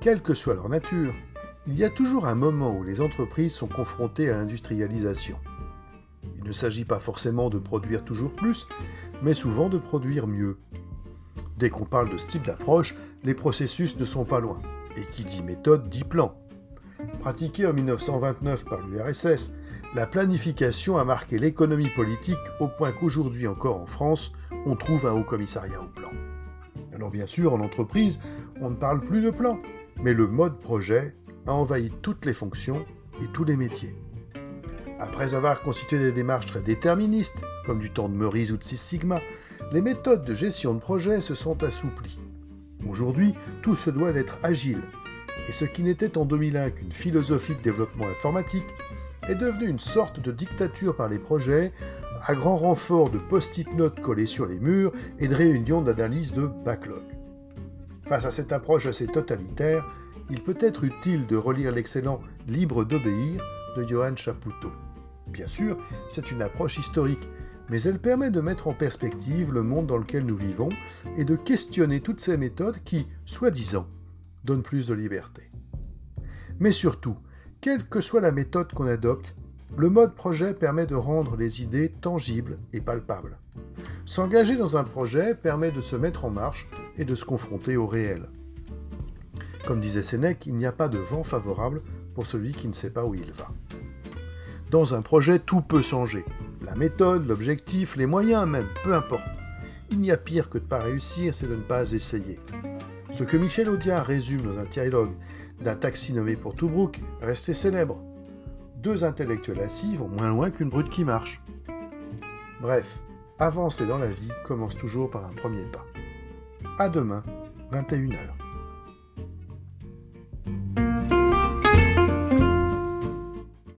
Quelle que soit leur nature, il y a toujours un moment où les entreprises sont confrontées à l'industrialisation. Il ne s'agit pas forcément de produire toujours plus, mais souvent de produire mieux. Dès qu'on parle de ce type d'approche, les processus ne sont pas loin. Et qui dit méthode dit plan. Pratiquée en 1929 par l'URSS, la planification a marqué l'économie politique au point qu'aujourd'hui encore en France, on trouve un haut commissariat au plan. Alors bien sûr, en entreprise, on ne parle plus de plan, mais le mode projet a envahi toutes les fonctions et tous les métiers. Après avoir constitué des démarches très déterministes, comme du temps de Meurice ou de Six Sigma, les méthodes de gestion de projet se sont assouplies. Aujourd'hui, tout se doit d'être agile, et ce qui n'était en 2001 qu'une philosophie de développement informatique est devenu une sorte de dictature par les projets, à grand renfort de post-it notes collées sur les murs et de réunions d'analyse de backlog. Face à cette approche assez totalitaire, il peut être utile de relire l'excellent Libre d'obéir de Johann Chapoutot. Bien sûr, c'est une approche historique, mais elle permet de mettre en perspective le monde dans lequel nous vivons et de questionner toutes ces méthodes qui, soi-disant, donnent plus de liberté. Mais surtout, quelle que soit la méthode qu'on adopte, le mode projet permet de rendre les idées tangibles et palpables. S'engager dans un projet permet de se mettre en marche et de se confronter au réel. Comme disait Sénèque, il n'y a pas de vent favorable pour celui qui ne sait pas où il va. Dans un projet, tout peut changer. La méthode, l'objectif, les moyens même, peu importe. Il n'y a pire que de ne pas réussir, c'est de ne pas essayer. Ce que Michel Audiard résume dans un dialogue d'un taxi nommé pour Toubrook, resté célèbre. Deux intellectuels assis vont moins loin qu'une brute qui marche. Bref, avancer dans la vie commence toujours par un premier pas. À demain, 21h.